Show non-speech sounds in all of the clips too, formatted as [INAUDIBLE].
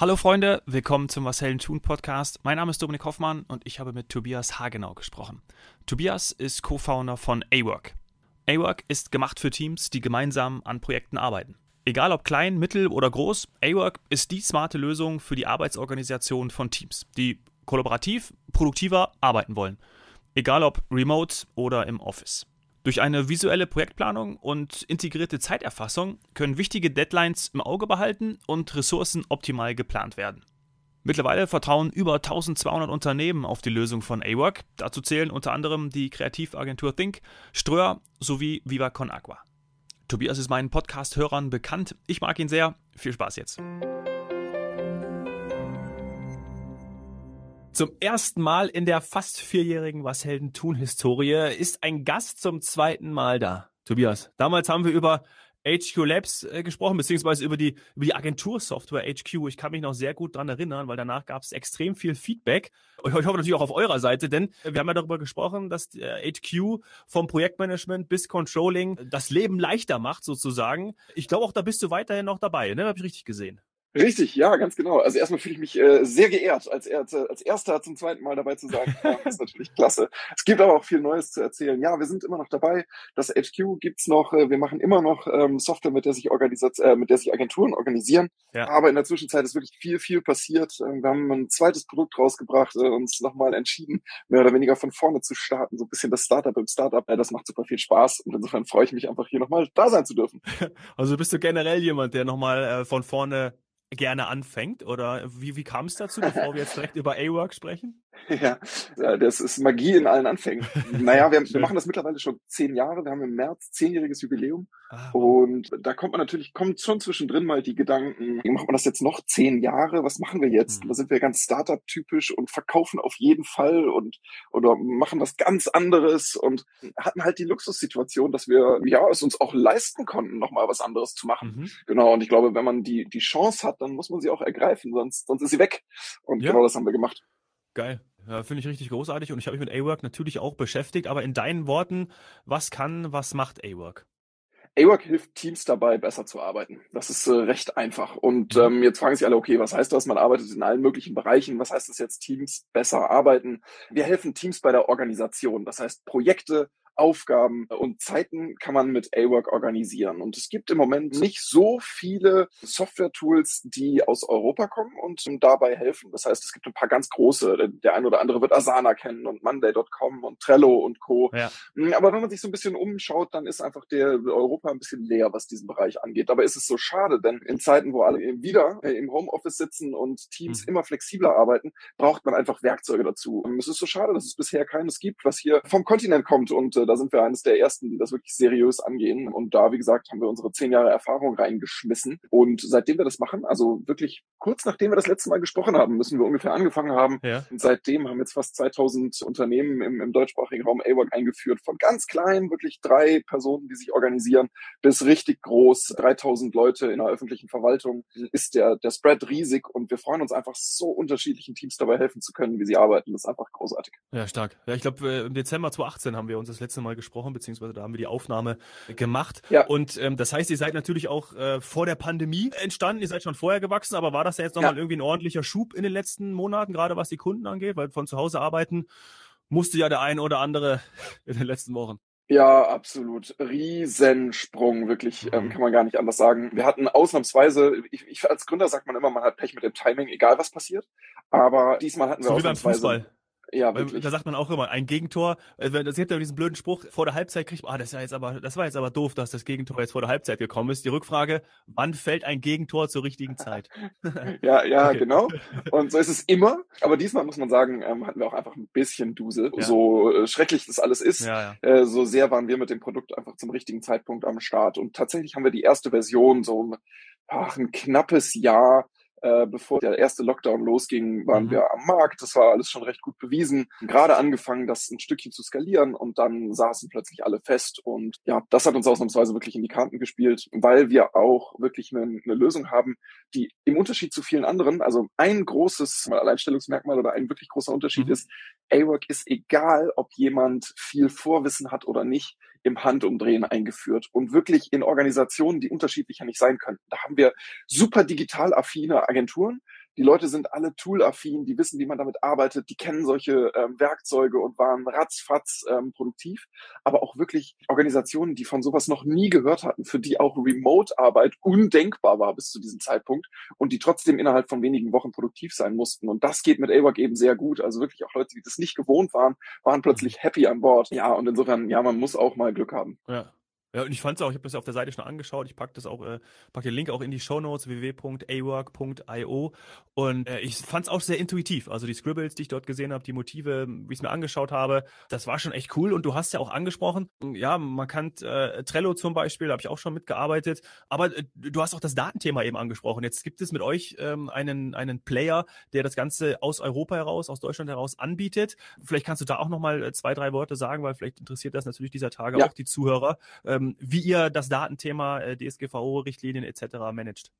Hallo Freunde, willkommen zum Was Helden tun Podcast. Mein Name ist Dominik Hoffmann und ich habe mit Tobias Hagenau gesprochen. Tobias ist Co-Founder von A-Work. A-Work ist gemacht für Teams, die gemeinsam an Projekten arbeiten. Egal ob klein, mittel oder groß, A-Work ist die smarte Lösung für die Arbeitsorganisation von Teams, die kollaborativ, produktiver arbeiten wollen. Egal ob remote oder im Office. Durch eine visuelle Projektplanung und integrierte Zeiterfassung können wichtige Deadlines im Auge behalten und Ressourcen optimal geplant werden. Mittlerweile vertrauen über 1200 Unternehmen auf die Lösung von A-Work. Dazu zählen unter anderem die Kreativagentur Think, Ströer sowie Viva Con Agua. Tobias ist meinen Podcast-Hörern bekannt. Ich mag ihn sehr. Viel Spaß jetzt. Zum ersten Mal in der fast vierjährigen Was Helden tun Historie ist ein Gast zum zweiten Mal da. Tobias, damals haben wir über HQ Labs äh, gesprochen, beziehungsweise über die, über die Agentursoftware HQ. Ich kann mich noch sehr gut dran erinnern, weil danach gab es extrem viel Feedback. Ich, ich hoffe natürlich auch auf eurer Seite, denn wir haben ja darüber gesprochen, dass äh, HQ vom Projektmanagement bis Controlling das Leben leichter macht, sozusagen. Ich glaube auch, da bist du weiterhin noch dabei, ne? Habe ich richtig gesehen. Richtig, ja, ganz genau. Also erstmal fühle ich mich äh, sehr geehrt, als, er, als Erster zum zweiten Mal dabei zu sein. Ja, das ist natürlich klasse. Es gibt aber auch viel Neues zu erzählen. Ja, wir sind immer noch dabei. Das HQ gibt's noch. Äh, wir machen immer noch ähm, Software, mit der sich Organisat äh, mit der sich Agenturen organisieren. Ja. Aber in der Zwischenzeit ist wirklich viel, viel passiert. Ähm, wir haben ein zweites Produkt rausgebracht, äh, uns nochmal entschieden, mehr oder weniger von vorne zu starten. So ein bisschen das Startup im Startup. Äh, das macht super viel Spaß. Und insofern freue ich mich einfach hier nochmal da sein zu dürfen. [LAUGHS] Also bist du generell jemand, der nochmal äh, von vorne gerne anfängt? Oder wie, wie kam es dazu, bevor wir jetzt direkt über A-Work sprechen? [LAUGHS] Ja, das ist Magie in allen Anfängen. [LAUGHS] naja, wir, wir machen das mittlerweile schon zehn Jahre. Wir haben im März zehnjähriges Jubiläum. Ah, und da kommt man natürlich, kommt schon zwischendrin mal die Gedanken, wie macht man das jetzt noch zehn Jahre? Was machen wir jetzt? Mhm. Da sind wir ganz Startup-typisch und verkaufen auf jeden Fall und oder machen was ganz anderes und hatten halt die Luxussituation, dass wir ja es uns auch leisten konnten, nochmal was anderes zu machen. Mhm. Genau. Und ich glaube, wenn man die, die Chance hat, dann muss man sie auch ergreifen, sonst, sonst ist sie weg. Und ja. genau das haben wir gemacht. Geil. Ja, finde ich richtig großartig und ich habe mich mit A-Work natürlich auch beschäftigt, aber in deinen Worten, was kann, was macht A-Work? A-Work hilft Teams dabei, besser zu arbeiten. Das ist äh, recht einfach. Und mhm. ähm, jetzt fragen sich alle, okay, was heißt das? Man arbeitet in allen möglichen Bereichen. Was heißt das jetzt, Teams besser arbeiten? Wir helfen Teams bei der Organisation. Das heißt, Projekte Aufgaben und Zeiten kann man mit A-Work organisieren. Und es gibt im Moment nicht so viele Software-Tools, die aus Europa kommen und dabei helfen. Das heißt, es gibt ein paar ganz große. Der eine oder andere wird Asana kennen und Monday.com und Trello und Co. Ja. Hm, aber wenn man sich so ein bisschen umschaut, dann ist einfach der Europa ein bisschen leer, was diesen Bereich angeht. Dabei ist es so schade, denn in Zeiten, wo alle wieder äh, im Homeoffice sitzen und Teams mhm. immer flexibler arbeiten, braucht man einfach Werkzeuge dazu. Und es ist so schade, dass es bisher keines gibt, was hier vom Kontinent kommt und äh, da sind wir eines der ersten, die das wirklich seriös angehen. Und da, wie gesagt, haben wir unsere zehn Jahre Erfahrung reingeschmissen. Und seitdem wir das machen, also wirklich kurz nachdem wir das letzte Mal gesprochen haben, müssen wir ungefähr angefangen haben. Ja. Und seitdem haben jetzt fast 2000 Unternehmen im, im deutschsprachigen Raum AWOC eingeführt. Von ganz klein, wirklich drei Personen, die sich organisieren, bis richtig groß, 3000 Leute in der öffentlichen Verwaltung, ist der, der Spread riesig. Und wir freuen uns einfach so unterschiedlichen Teams dabei helfen zu können, wie sie arbeiten. Das ist einfach großartig. Ja, stark. Ja, ich glaube, äh, im Dezember 2018 haben wir uns das letzte Mal gesprochen, beziehungsweise da haben wir die Aufnahme gemacht. Ja. Und ähm, das heißt, ihr seid natürlich auch äh, vor der Pandemie entstanden, ihr seid schon vorher gewachsen, aber war das ja jetzt nochmal ja. irgendwie ein ordentlicher Schub in den letzten Monaten, gerade was die Kunden angeht, weil von zu Hause arbeiten musste ja der eine oder andere in den letzten Wochen. Ja, absolut. Riesensprung, wirklich, ähm, mhm. kann man gar nicht anders sagen. Wir hatten ausnahmsweise, ich, ich, als Gründer sagt man immer, man hat Pech mit dem Timing, egal was passiert. Aber diesmal hatten wir so ausnahmsweise. Wie beim Fußball. Ja, wirklich. Da sagt man auch immer, ein Gegentor, äh, das gibt ja diesen blöden Spruch, vor der Halbzeit kriegt man, ah, das ist ja jetzt aber, das war jetzt aber doof, dass das Gegentor jetzt vor der Halbzeit gekommen ist. Die Rückfrage, wann fällt ein Gegentor zur richtigen Zeit? [LAUGHS] [LAUGHS] ja, ja, okay. genau. [LAUGHS] Und so ist es immer. Aber diesmal muss man sagen, ähm, hatten wir auch einfach ein bisschen Dusel. Ja. So äh, schrecklich das alles ist, ja, ja. Äh, so sehr waren wir mit dem Produkt einfach zum richtigen Zeitpunkt am Start. Und tatsächlich haben wir die erste Version so ach, ein knappes Jahr äh, bevor der erste Lockdown losging, waren mhm. wir am Markt. Das war alles schon recht gut bewiesen. Gerade angefangen, das ein Stückchen zu skalieren und dann saßen plötzlich alle fest. Und ja, das hat uns ausnahmsweise wirklich in die Karten gespielt, weil wir auch wirklich eine, eine Lösung haben, die im Unterschied zu vielen anderen, also ein großes Alleinstellungsmerkmal oder ein wirklich großer Unterschied mhm. ist, A-Work ist egal, ob jemand viel Vorwissen hat oder nicht, im Handumdrehen eingeführt und wirklich in Organisationen, die unterschiedlicher nicht sein könnten. Da haben wir super digital affine Agenturen, Die Leute sind alle toolaffin, die wissen, wie man damit arbeitet, die kennen solche ähm, Werkzeuge und waren ratzfatz ähm, produktiv. Aber auch wirklich Organisationen, die von sowas noch nie gehört hatten, für die auch Remote-Arbeit undenkbar war bis zu diesem Zeitpunkt und die trotzdem innerhalb von wenigen Wochen produktiv sein mussten. Und das geht mit AWOC eben sehr gut. Also wirklich auch Leute, die das nicht gewohnt waren, waren plötzlich happy an Bord. Ja, und insofern, ja, man muss auch mal Glück haben. Ja. Ja, und ich fand es auch, ich habe das auf der Seite schon angeschaut, ich packe das auch, äh, pack den Link auch in die Show Notes www.awork.io und äh, ich fand es auch sehr intuitiv. Also die Scribbles, die ich dort gesehen habe, die Motive, wie ich es mir angeschaut habe, das war schon echt cool. Und du hast ja auch angesprochen, ja, man kann äh, Trello zum Beispiel, da habe ich auch schon mitgearbeitet, aber äh, du hast auch das Datenthema eben angesprochen. Jetzt gibt es mit euch ähm, einen, einen Player, der das Ganze aus Europa heraus, aus Deutschland heraus anbietet. Vielleicht kannst du da auch nochmal äh, zwei, drei Worte sagen, weil vielleicht interessiert das natürlich dieser Tage ja. auch die Zuhörer. Ähm, wie ihr das Datenthema äh, DSGVO-Richtlinien etc. managt.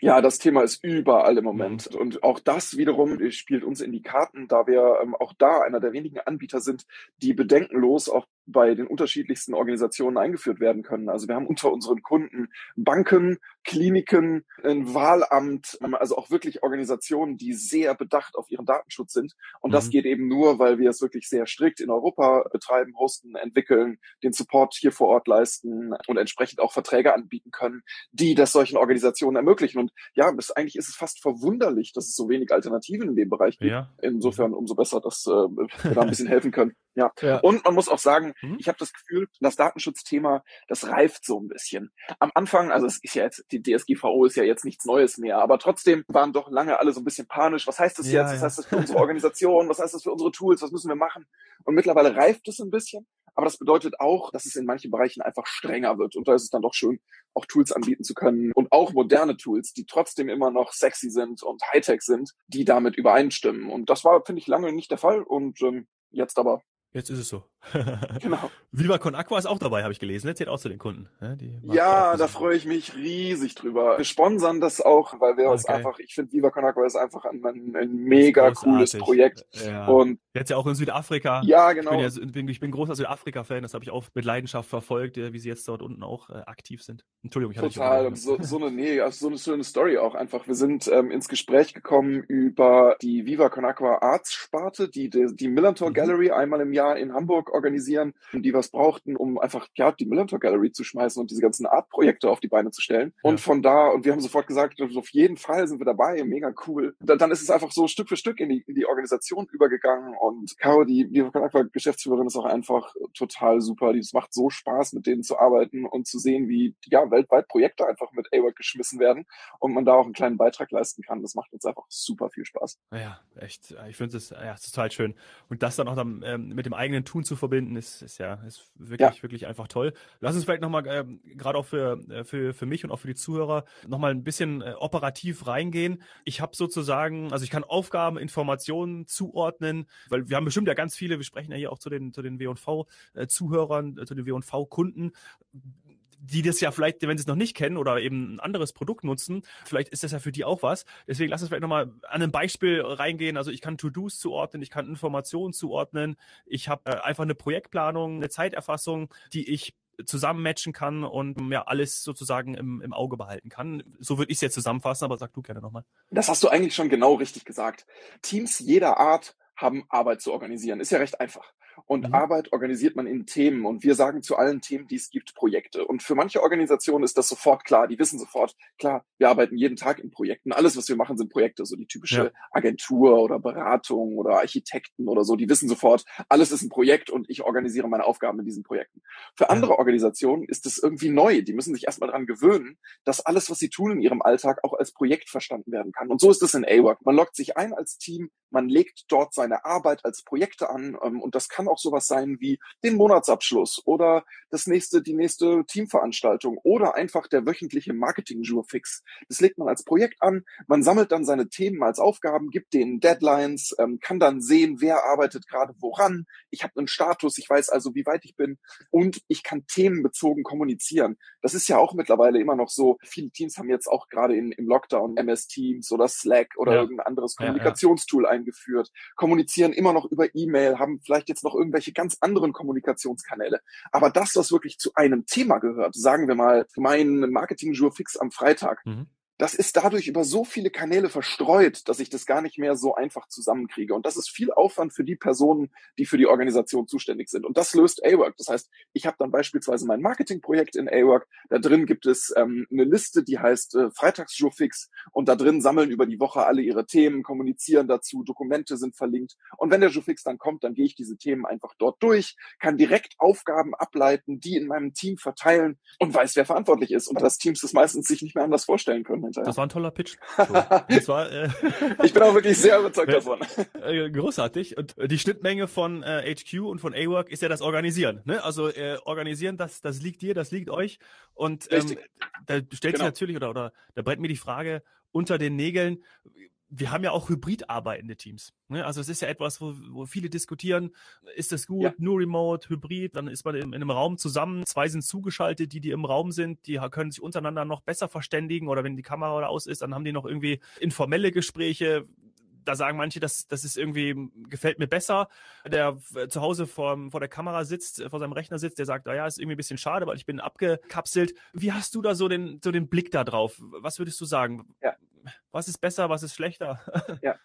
Ja, das Thema ist überall im Moment. Mhm. Und auch das wiederum spielt uns in die Karten, da wir ähm, auch da einer der wenigen Anbieter sind, die bedenkenlos auch bei den unterschiedlichsten Organisationen eingeführt werden können. Also wir haben unter unseren Kunden Banken, Kliniken, ein Wahlamt, ähm, also auch wirklich Organisationen, die sehr bedacht auf ihren Datenschutz sind. Und mhm. das geht eben nur, weil wir es wirklich sehr strikt in Europa betreiben, hosten, entwickeln, den Support hier vor Ort leisten und entsprechend auch Verträge anbieten können, die das solchen Organisationen ermöglichen. Und ja, bis eigentlich ist es fast verwunderlich, dass es so wenig Alternativen in dem Bereich gibt. Ja. Insofern umso besser, dass äh, wir da ein bisschen helfen können. Ja. ja. Und man muss auch sagen, mhm. ich habe das Gefühl, das Datenschutzthema, das reift so ein bisschen. Am Anfang, also es ist ja jetzt, die DSGVO ist ja jetzt nichts Neues mehr, aber trotzdem waren doch lange alle so ein bisschen panisch. Was heißt das ja, jetzt? Was heißt das für unsere Organisation? Was heißt das für unsere Tools? Was müssen wir machen? Und mittlerweile reift es ein bisschen. Aber das bedeutet auch, dass es in manchen Bereichen einfach strenger wird. Und da ist es dann doch schön, auch Tools anbieten zu können und auch moderne Tools, die trotzdem immer noch sexy sind und Hightech sind, die damit übereinstimmen. Und das war, finde ich, lange nicht der Fall und ähm, jetzt aber Jetzt ist es so. [LAUGHS] genau. Viva Con Aqua ist auch dabei, habe ich gelesen. Erzählt auch zu den Kunden. ja, da freue ich mich riesig drüber. Wir sponsern das auch, weil wir okay. uns einfach, ich finde Viva Con Aqua ist einfach ein, ein, mega cooles Projekt. Ja. Und jetzt ja auch in Südafrika. Ja, genau. Ich bin, ja, bin, ich bin großer Südafrika-Fan, das habe ich auch mit Leidenschaft verfolgt, wie sie jetzt dort unten auch äh, aktiv sind. Entschuldigung, ich hatte Total. So, so eine, nee, also so eine schöne Story auch einfach. Wir sind ähm, ins Gespräch gekommen über die Viva Con Aqua Arts Sparte, die, die, die Millantor mhm. Gallery einmal im Jahr in Hamburg organisieren, die was brauchten, um einfach ja die Millantor Gallery zu schmeißen und diese ganzen Art-Projekte auf die Beine zu stellen. Ja. Und von da, und wir haben sofort gesagt, also auf jeden Fall sind wir dabei, mega cool. Dann, dann ist es einfach so Stück für Stück in die, in die Organisation übergegangen und Caro, die Geschäftsführerin, ist auch einfach total super. Es macht so Spaß, mit denen zu arbeiten und zu sehen, wie ja weltweit Projekte einfach mit AWORK geschmissen werden und man da auch einen kleinen Beitrag leisten kann. Das macht uns einfach super viel Spaß. Ja, echt. Ich finde es ja, total schön. Und das dann auch dann, ähm, mit dem dem eigenen Tun zu verbinden, ist, ist ja ist wirklich, ja. wirklich einfach toll. Lass uns vielleicht nochmal, äh, gerade auch für, äh, für, für mich und auch für die Zuhörer, nochmal ein bisschen äh, operativ reingehen. Ich habe sozusagen, also ich kann Aufgaben, Informationen zuordnen, weil wir haben bestimmt ja ganz viele, wir sprechen ja hier auch zu den, zu den W&V-Zuhörern, äh, zu den W&V-Kunden die das ja vielleicht, wenn sie es noch nicht kennen oder eben ein anderes Produkt nutzen, vielleicht ist das ja für die auch was. Deswegen lass uns vielleicht nochmal an einem Beispiel reingehen. Also ich kann To-Dos zuordnen, ich kann Informationen zuordnen, ich habe äh, einfach eine Projektplanung, eine Zeiterfassung, die ich zusammenmatchen kann und ja alles sozusagen im, im Auge behalten kann. So würde ich es jetzt zusammenfassen, aber sag du gerne nochmal. Das hast du eigentlich schon genau richtig gesagt. Teams jeder Art haben Arbeit zu organisieren. Ist ja recht einfach. Und mhm. Arbeit organisiert man in Themen. Und wir sagen zu allen Themen, die es gibt, Projekte. Und für manche Organisationen ist das sofort klar. Die wissen sofort, klar, wir arbeiten jeden Tag in Projekten. Alles, was wir machen, sind Projekte. So die typische ja. Agentur oder Beratung oder Architekten oder so. Die wissen sofort, alles ist ein Projekt und ich organisiere meine Aufgaben in diesen Projekten. Für andere Organisationen ist es irgendwie neu. Die müssen sich erstmal daran gewöhnen, dass alles, was sie tun in ihrem Alltag, auch als Projekt verstanden werden kann. Und so ist es in A-Work. Man loggt sich ein als Team, man legt dort seine Arbeit als Projekte an ähm, und das kann auch sowas sein wie den Monatsabschluss oder das nächste, die nächste Teamveranstaltung oder einfach der wöchentliche Marketing-Jurfix. Das legt man als Projekt an, man sammelt dann seine Themen als Aufgaben, gibt denen Deadlines, ähm, kann dann sehen, wer arbeitet gerade woran. Ich habe einen Status, ich weiß also, wie weit ich bin und ich kann themenbezogen kommunizieren. Das ist ja auch mittlerweile immer noch so. Viele Teams haben jetzt auch gerade in, im Lockdown MS Teams oder Slack oder ja. irgendein anderes Kommunikationstool ja, ja eingeführt, kommunizieren immer noch über E-Mail, haben vielleicht jetzt noch irgendwelche ganz anderen Kommunikationskanäle. Aber das, was wirklich zu einem Thema gehört, sagen wir mal, mein Marketing-Jour fix am Freitag, mhm das ist dadurch über so viele Kanäle verstreut, dass ich das gar nicht mehr so einfach zusammenkriege. Und das ist viel Aufwand für die Personen, die für die Organisation zuständig sind. Und das löst A-Work. Das heißt, ich habe dann beispielsweise mein Marketingprojekt in A-Work. Da drin gibt es ähm, eine Liste, die heißt äh, Freitagsshowfix. Und da drin sammeln über die Woche alle ihre Themen, kommunizieren dazu, Dokumente sind verlinkt. Und wenn der Showfix dann kommt, dann gehe ich diese Themen einfach dort durch, kann direkt Aufgaben ableiten, die in meinem Team verteilen und weiß, wer verantwortlich ist. Und das Teams das meistens sich nicht mehr anders vorstellen können hinterher. Das war ein toller Pitch. [LAUGHS] das war, äh, ich bin auch wirklich sehr überzeugt davon. Äh, großartig. Und die Schnittmenge von äh, HQ und von A-Work ist ja das Organisieren. Ne? Also äh, organisieren, das, das liegt dir, das liegt euch. Und ähm, da stellt genau. sich natürlich, oder, oder da brennt mir die Frage unter den Nägeln, wir haben ja auch hybrid arbeitende Teams. Ne? Also es ist ja etwas, wo, wo viele diskutieren, ist das gut, ja. nur remote, hybrid, dann ist man in, in, einem Raum zusammen, zwei sind zugeschaltet, die, die im Raum sind, die können sich untereinander noch besser verständigen oder wenn die Kamera aus ist, dann haben die noch irgendwie informelle Gespräche. Da sagen manche, das, das ist irgendwie, gefällt mir besser. Der zu Hause vor, vor der Kamera sitzt, vor seinem Rechner sitzt, der sagt, naja, ist irgendwie ein bisschen schade, weil ich bin abgekapselt. Wie hast du da so den, so den Blick da drauf? Was würdest du sagen? Ja was ist besser, was ist schlechter? [LAUGHS] Ja.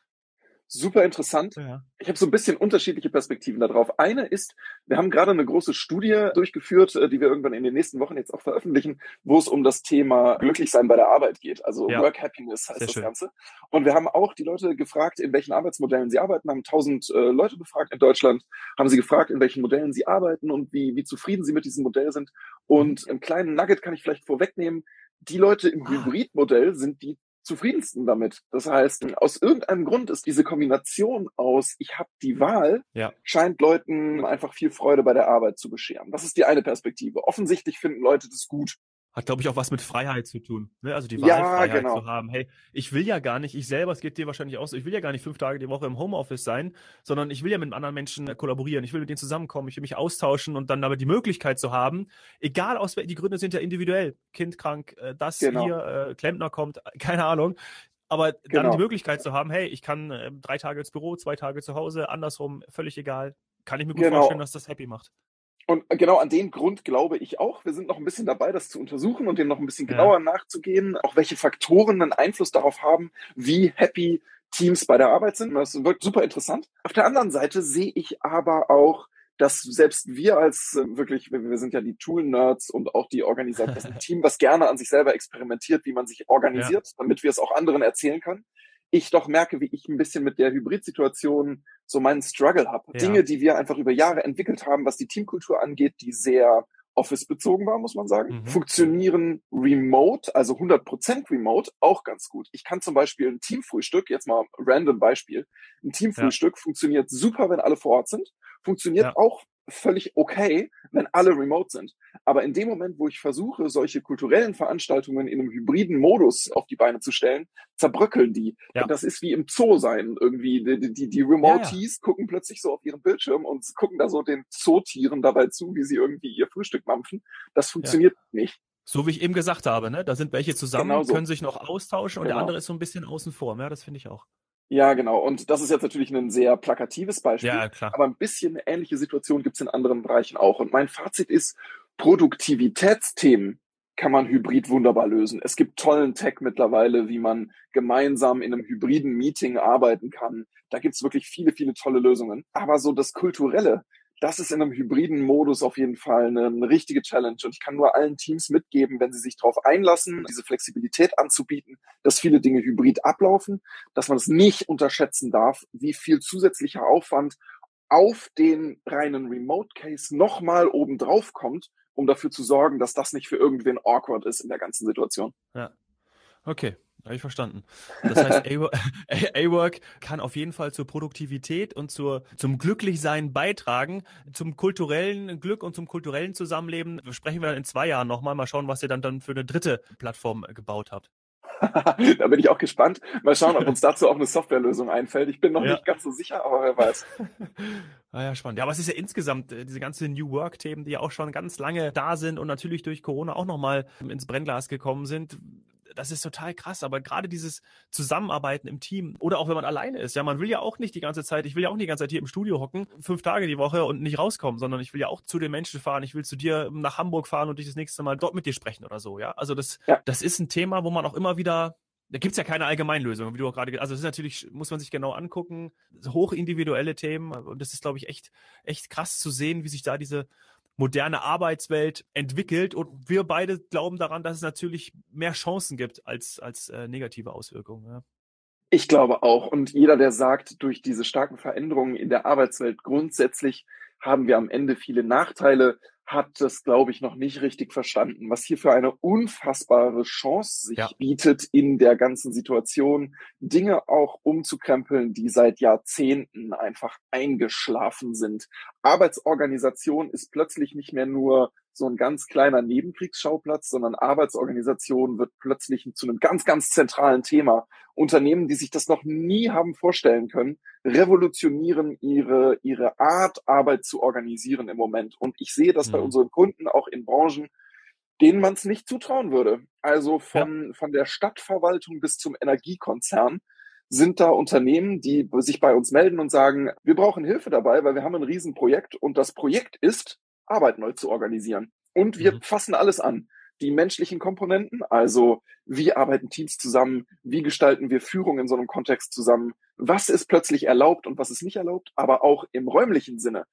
Super interessant. Ja. Ich habe so ein bisschen unterschiedliche Perspektiven darauf. Eine ist, wir haben gerade eine große Studie durchgeführt, äh, die wir irgendwann in den nächsten Wochen jetzt auch veröffentlichen, wo es um das Thema Glücklichsein bei der Arbeit geht. Also ja. Work Happiness heißt Sehr das schön. Ganze. Und wir haben auch die Leute gefragt, in welchen Arbeitsmodellen sie arbeiten, haben tausend äh, Leute befragt in Deutschland, haben sie gefragt, in welchen Modellen sie arbeiten und wie, wie zufrieden sie mit diesem Modell sind. Und mhm. einen kleinen Nugget kann ich vielleicht vorwegnehmen. Die Leute im ah. Hybridmodell sind die zufriedensten damit. Das heißt, aus irgendeinem Grund ist diese Kombination aus, ich habe die Wahl, ja. scheint Leuten einfach viel Freude bei der Arbeit zu bescheren. Das ist die eine Perspektive. Offensichtlich finden Leute das gut hat, glaube ich, auch was mit Freiheit zu tun. Ne? Also die Wahlfreiheit ja, genau. zu haben. Hey, ich will ja gar nicht, ich selber, es geht dir wahrscheinlich auch so, ich will ja gar nicht fünf Tage die Woche im Homeoffice sein, sondern ich will ja mit anderen Menschen kollaborieren. Ich will mit denen zusammenkommen, ich will mich austauschen und dann aber die Möglichkeit zu haben, egal aus die Gründe sind ja individuell, Kind krank, äh, das genau. hier, äh, Klempner kommt, [LAUGHS] keine Ahnung. Aber dann genau. die Möglichkeit zu haben, hey, ich kann äh, drei Tage ins Büro, zwei Tage zu Hause, andersrum, völlig egal. Kann ich mir gut genau. vorstellen, dass das happy macht. Und genau an dem Grund glaube ich auch, wir sind noch ein bisschen dabei, das zu untersuchen und dem noch ein bisschen genauer ja. nachzugehen, auch welche Faktoren einen Einfluss darauf haben, wie happy Teams bei der Arbeit sind. Das wird super interessant. Auf der anderen Seite sehe ich aber auch, dass selbst wir als äh, wirklich, wir sind ja die Tool-Nerds und auch die Organisation, [LAUGHS] das Team, was gerne an sich selber experimentiert, wie man sich organisiert, ja. damit wir es auch anderen erzählen können ich doch merke, wie ich ein bisschen mit der Hybrid-Situation so meinen Struggle habe. Ja. Dinge, die wir einfach über Jahre entwickelt haben, was die Teamkultur angeht, die sehr Office-bezogen war, muss man sagen, mhm. funktionieren remote, also 100% remote, auch ganz gut. Ich kann zum Beispiel ein Teamfrühstück, jetzt mal random Beispiel, ein Teamfrühstück ja. funktioniert super, wenn alle vor Ort sind, funktioniert ja. auch völlig okay, wenn alle remote sind. Aber in dem Moment, wo ich versuche, solche kulturellen Veranstaltungen in einem hybriden Modus auf die Beine zu stellen, zerbröckeln die. Ja. Und das ist wie im Zoo sein. Irgendwie die, die, die Remotees ja, ja. gucken plötzlich so auf ihren Bildschirm und gucken da so den Zootieren dabei zu, wie sie irgendwie ihr Frühstück mampfen. Das funktioniert nicht. So wie ich eben gesagt habe, ne? Da sind welche zusammen, genau so. können sich noch austauschen und genau. der andere ist so ein bisschen außen vor. Ja, das finde ich auch. Ja, genau. Und das ist jetzt natürlich ein sehr plakatives Beispiel. Ja, klar. Aber ein bisschen eine ähnliche Situation gibt es in anderen Bereichen auch. Und mein Fazit ist, Produktivitätsthemen kann man hybrid wunderbar lösen. Es gibt tollen Tech mittlerweile, wie man gemeinsam in einem hybriden Meeting arbeiten kann. Da gibt's wirklich viele, viele tolle Lösungen. Aber so das Kulturelle, das ist in einem hybriden Modus auf jeden Fall eine, eine, richtige Challenge. Und ich kann nur allen Teams mitgeben, wenn sie sich darauf einlassen, diese Flexibilität anzubieten, dass viele Dinge hybrid ablaufen, dass man es nicht unterschätzen darf, wie viel zusätzlicher Aufwand auf den reinen Remote Case nochmal oben drauf kommt, um dafür zu sorgen, dass das nicht für irgendwen awkward ist in der ganzen Situation. Ja. Okay. Habe ich verstanden. Das heißt, [LAUGHS] A-Work kann auf jeden Fall zur Produktivität und zur, zum Glücklichsein beitragen, zum kulturellen Glück und zum kulturellen Zusammenleben. Sprechen wir dann in zwei Jahren nochmal, mal schauen, was ihr dann, dann für eine dritte Plattform gebaut habt. [LAUGHS] da bin ich auch gespannt. Mal schauen, ob uns dazu auch eine Softwarelösung einfällt. Ich bin noch ja. nicht ganz so sicher, aber wer weiß. [LAUGHS] Ah ja, spannend. Ja, aber es ist ja insgesamt äh, diese ganzen New Work-Themen, die ja auch schon ganz lange da sind und natürlich durch Corona auch nochmal ins Brennglas gekommen sind das ist total krass. Aber gerade dieses Zusammenarbeiten im Team oder auch wenn man alleine ist, ja, man will ja auch nicht die ganze Zeit, ich will ja auch nicht die ganze Zeit hier im Studio hocken, fünf Tage die Woche und nicht rauskommen, sondern ich will ja auch zu den Menschen fahren, ich will zu dir nach Hamburg fahren und dich das nächste Mal dort mit dir sprechen oder so, ja. Also das, ja. das ist ein Thema, wo man auch immer wieder da gibt's ja keine Allgemeinlösung, wie du auch gerade, also das ist natürlich, muss man sich genau angucken, hoch individuelle Themen und das ist, glaube ich, echt, echt krass zu sehen, wie sich da diese moderne Arbeitswelt entwickelt und wir beide glauben daran, dass es natürlich mehr Chancen gibt als, als äh, negative Auswirkungen. Ja. Ich glaube auch. Und jeder, der sagt, durch diese starken Veränderungen in der Arbeitswelt grundsätzlich haben wir am Ende viele Nachteile, hat das, glaube ich, noch nicht richtig verstanden, was hier für eine unfassbare Chance sich ja. bietet, in der ganzen Situation Dinge auch umzukrempeln, die seit Jahrzehnten einfach eingeschlafen sind. Arbeitsorganisation ist plötzlich nicht mehr nur so ein ganz kleiner Nebenkriegsschauplatz, sondern Arbeitsorganisation wird plötzlich zu einem ganz, ganz zentralen Thema. Unternehmen, die sich das noch nie haben vorstellen können, revolutionieren ihre, ihre Art, Arbeit zu organisieren im Moment. Und ich sehe das mhm. Bei unseren Kunden auch in Branchen, denen man es nicht zutrauen würde. Also von, ja. von der Stadtverwaltung bis zum Energiekonzern sind da Unternehmen, die sich bei uns melden und sagen, wir brauchen Hilfe dabei, weil wir haben ein Riesenprojekt und das Projekt ist, Arbeit neu zu organisieren. Und wir mhm. fassen alles an. Die menschlichen Komponenten, also wie arbeiten Teams zusammen, wie gestalten wir Führung in so einem Kontext zusammen, was ist plötzlich erlaubt und was ist nicht erlaubt, aber auch im räumlichen Sinne.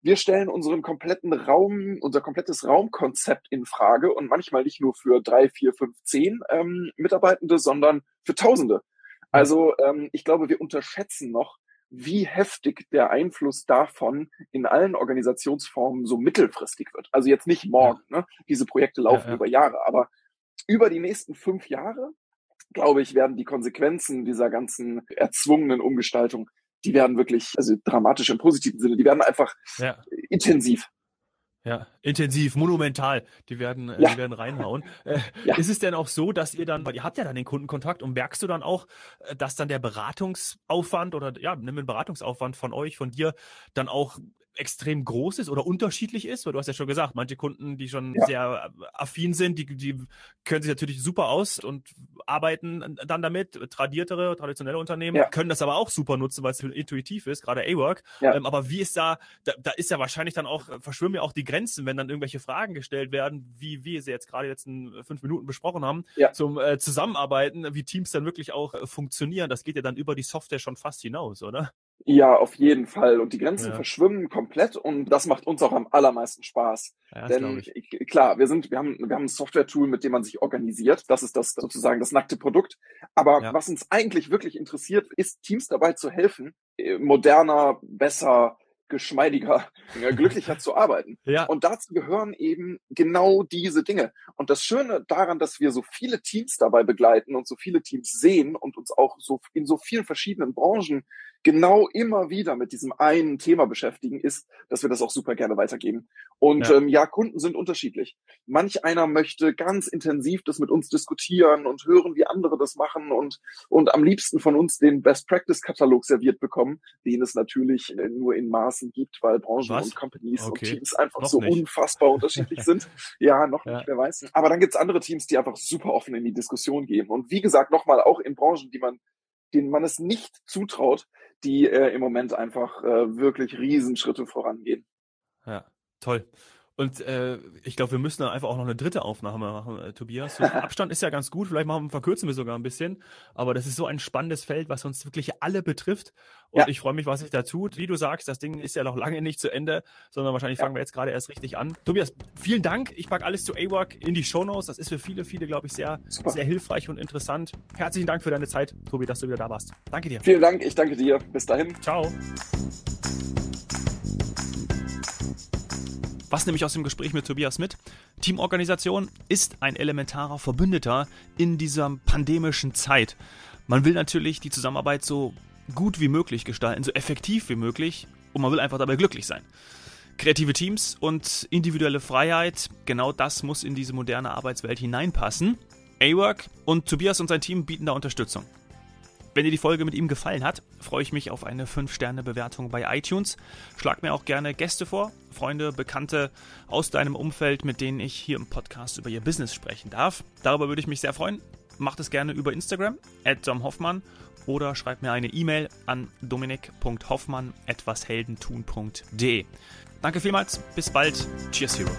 Wir stellen unseren kompletten Raum, unser komplettes Raumkonzept in Frage und manchmal nicht nur für drei, vier, fünf, zehn ähm, Mitarbeitende, sondern für Tausende. Also ähm, ich glaube, wir unterschätzen noch, wie heftig der Einfluss davon in allen Organisationsformen so mittelfristig wird. Also jetzt nicht morgen, ne? diese Projekte laufen ja, ja. über Jahre, aber über die nächsten fünf Jahre, glaube ich, werden die Konsequenzen dieser ganzen erzwungenen Umgestaltung, die werden wirklich, also dramatisch im positiven Sinne, die werden einfach ja. intensiv. Ja, intensiv, monumental. Die werden, äh, ja. die werden reinhauen. Äh, ja. Ist es denn auch so, dass ihr dann, weil ihr habt ja dann den Kundenkontakt und merkst du dann auch, äh, dass dann der Beratungsaufwand oder ja, nimm den Beratungsaufwand von euch, von dir, dann auch extrem groß ist oder unterschiedlich ist, weil du hast ja schon gesagt, manche Kunden, die schon ja. sehr affin sind, die, die können sich natürlich super aus und arbeiten dann damit. Tradiertere, traditionelle Unternehmen ja. können das aber auch super nutzen, weil es intuitiv ist, gerade A-Work. Ja. Ähm, aber wie ist da, da, da ist ja wahrscheinlich dann auch, verschwimmen ja auch die Grenzen, wenn dann irgendwelche Fragen gestellt werden, wie wir sie jetzt gerade letzten fünf Minuten besprochen haben, zum äh, Zusammenarbeiten, wie Teams dann wirklich auch äh, funktionieren. Das geht ja dann über die Software schon fast hinaus, oder? Ja, auf jeden Fall. Und die Grenzen ja. verschwimmen komplett und das macht uns auch am allermeisten Spaß. Ja, Denn klar, wir sind, wir haben, wir haben ein Software-Tool, mit dem man sich organisiert. Das ist das sozusagen das nackte Produkt. Aber ja. was uns eigentlich wirklich interessiert, ist Teams dabei zu helfen, äh, moderner, besser, geschmeidiger, [LAUGHS] glücklicher zu arbeiten. Ja. Und dazu gehören eben genau diese Dinge. Und das Schöne daran, dass wir so viele Teams dabei begleiten und so viele Teams sehen und uns auch so in so vielen verschiedenen Branchen genau immer wieder mit diesem einen Thema beschäftigen, ist, dass wir das auch super gerne weitergeben. Und ja, ähm, ja Kunden sind unterschiedlich. Manch einer möchte ganz intensiv das mit uns diskutieren und hören, wie andere das machen und, und am liebsten von uns den Best-Practice-Katalog serviert bekommen, den es natürlich äh, nur in Maßen gibt, weil Branchen Was? und Companies okay. und Teams einfach noch so nicht. unfassbar unterschiedlich sind. [LAUGHS] Ja, noch ja. nicht, wer weiß. Aber dann gibt's andere Teams, die einfach super offen in die Diskussion gehen. Und wie gesagt, nochmal auch in Branchen, die man denen man es nicht zutraut, die äh, im Moment einfach äh, wirklich Riesenschritte vorangehen. Ja, toll. Und äh, ich glaube, wir müssen da einfach auch noch eine dritte Aufnahme machen, äh, Tobias. So, [LAUGHS] Abstand ist ja ganz gut, vielleicht machen, verkürzen wir sogar ein bisschen. Aber das ist so ein spannendes Feld, was uns wirklich alle betrifft. Und ja. ich freue mich, was sich da tut. Wie du sagst, das Ding ist ja noch lange nicht zu Ende, sondern wahrscheinlich ja. fangen wir jetzt gerade erst richtig an. Tobias, vielen Dank. Ich packe alles zu A-Work in die Show Notes. Das ist für viele, viele, glaube ich, sehr, sehr hilfreich und interessant. Herzlichen Dank für deine Zeit, Tobi, dass du wieder da warst. Danke dir. Vielen Dank. Ich danke dir. Bis dahin. Ciao. Was nehme ich aus dem Gespräch mit Tobias mit? Teamorganisation ist ein elementarer Verbündeter in dieser pandemischen Zeit. Man will natürlich die Zusammenarbeit so gut wie möglich gestalten, so effektiv wie möglich und man will einfach dabei glücklich sein. Kreative Teams und individuelle Freiheit, genau das muss in diese moderne Arbeitswelt hineinpassen. A-Work und Tobias und sein Team bieten da Unterstützung. Wenn dir die Folge mit ihm gefallen hat, freue ich mich auf eine 5-Sterne-Bewertung bei iTunes. Schlag mir auch gerne Gäste vor, Freunde, Bekannte aus deinem Umfeld, mit denen ich hier im Podcast über ihr Business sprechen darf. Darüber würde ich mich sehr freuen. macht es gerne über Instagram, domhoffmann, oder schreibt mir eine E-Mail an dominik.hoffmann.etwasheldentun.de. Danke vielmals, bis bald. Cheers, Hero.